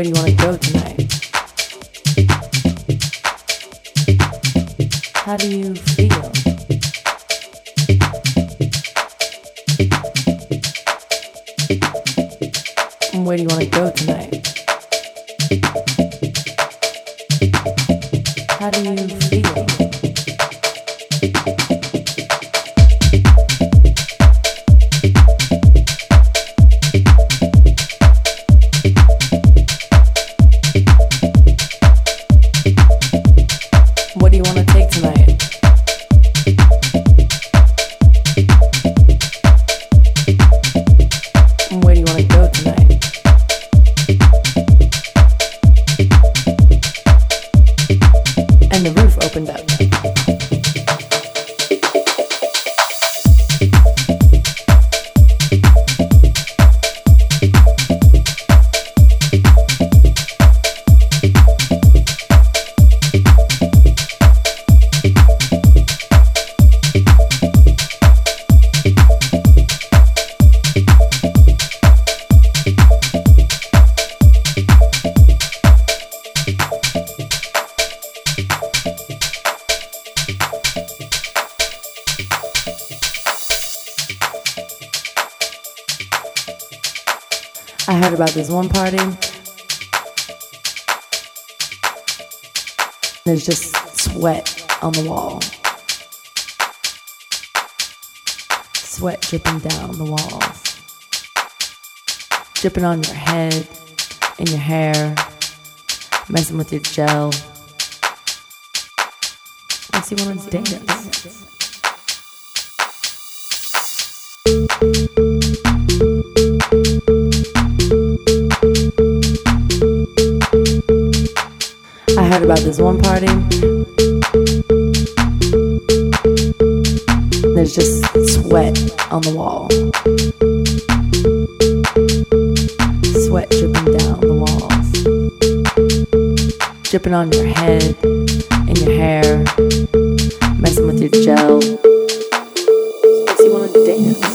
where do you want to go tonight? How do you feel? Where do you want to go tonight? Dripping down the walls. Dripping on your head, and your hair, messing with your gel. Makes you want to dance. I heard about this one party. There's just sweat on the wall. Sweat dripping down the walls. Dripping on your head, and your hair, messing with your gel. Makes you want to dance.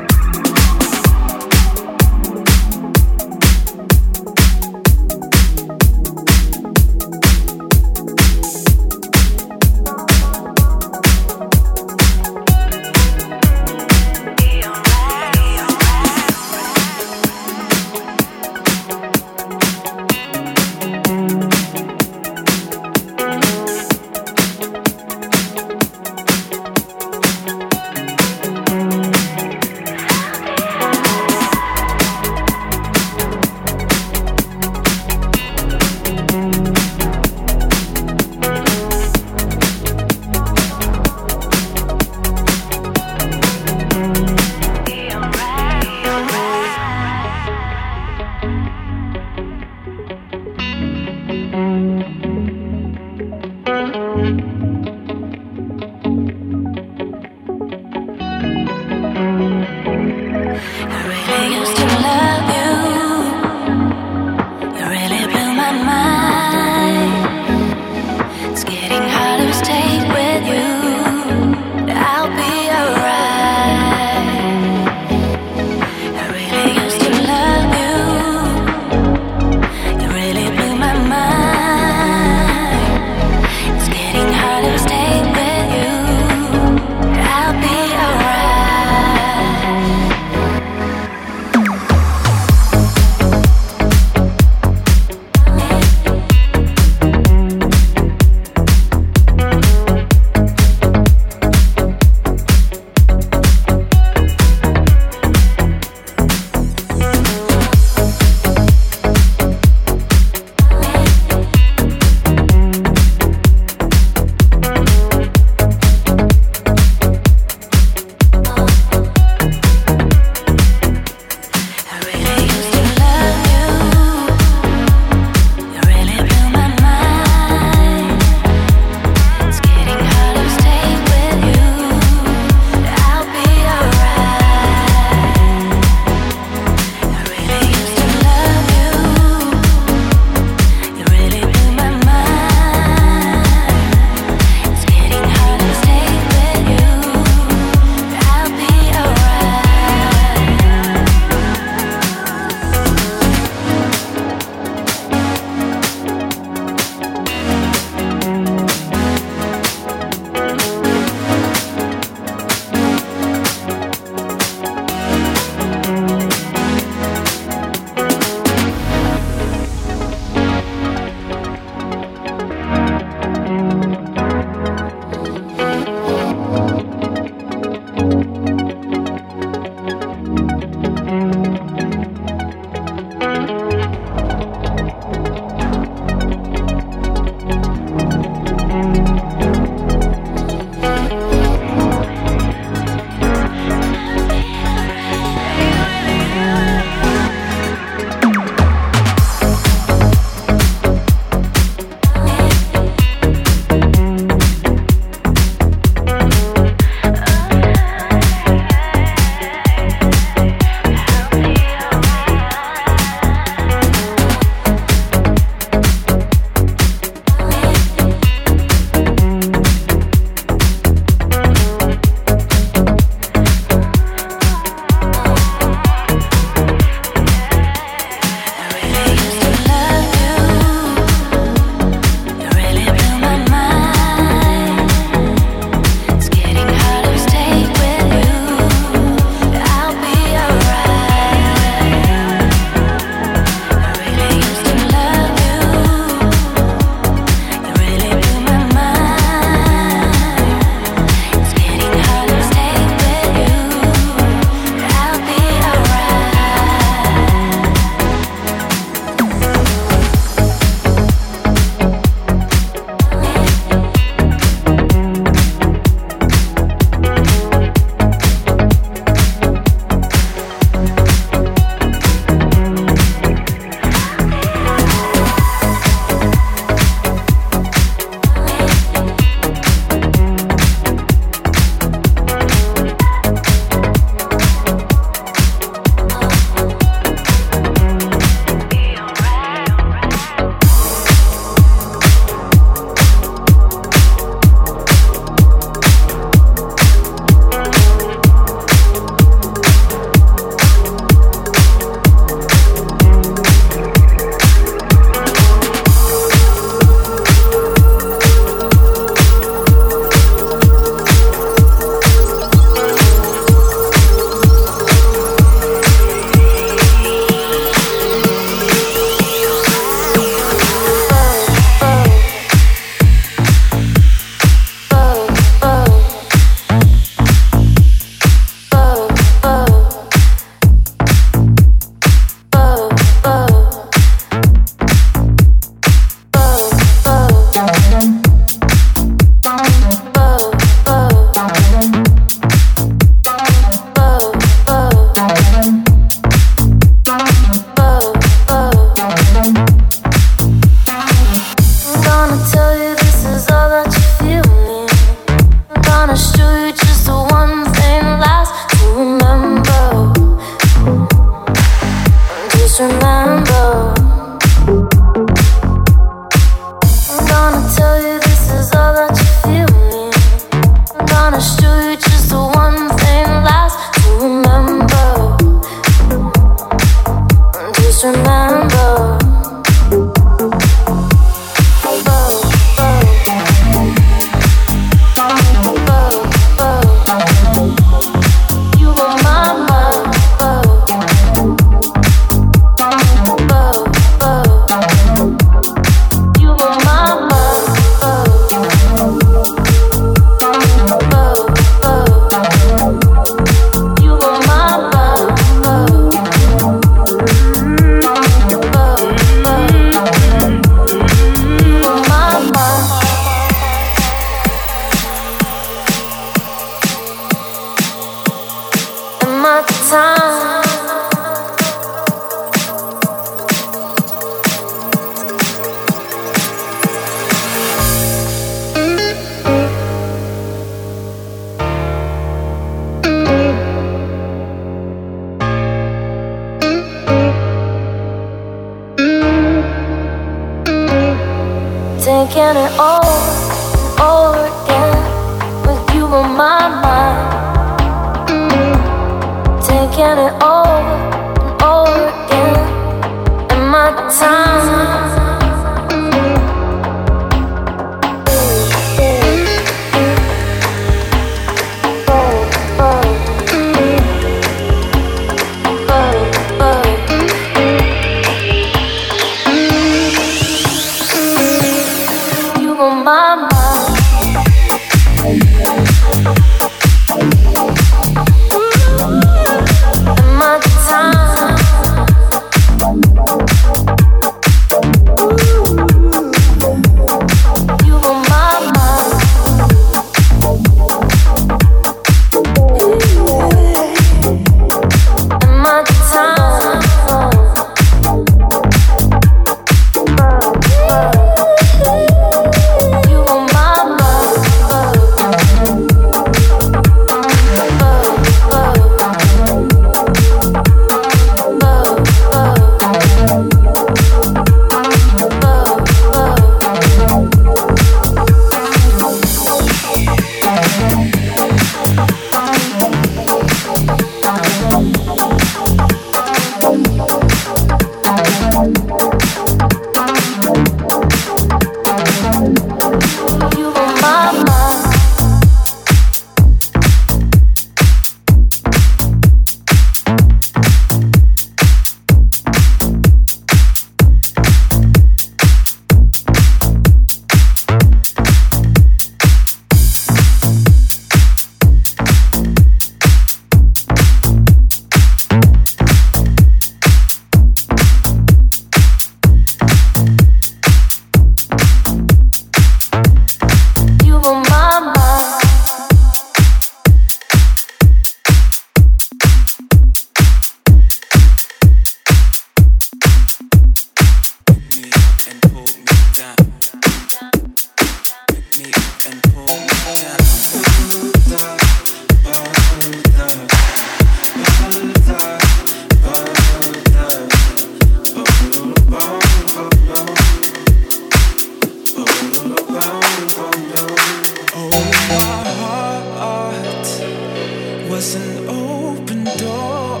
Give an open, you close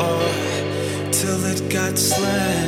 oh, it. got me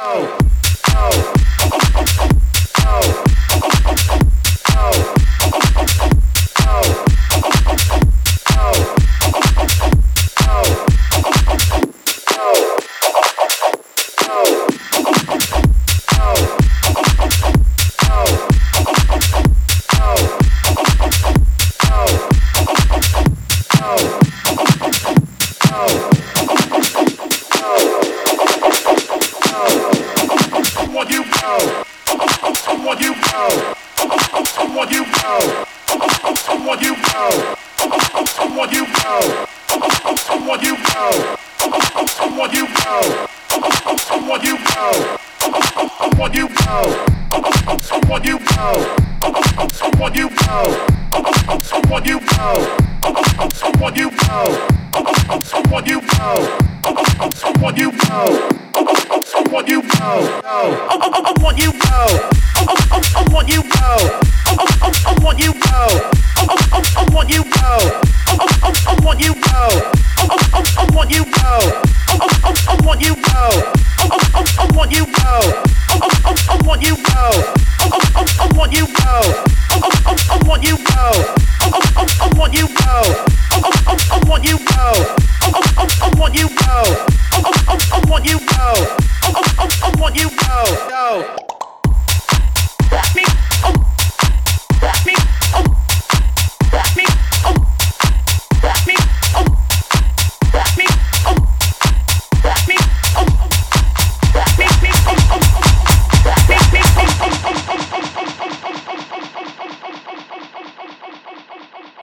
go.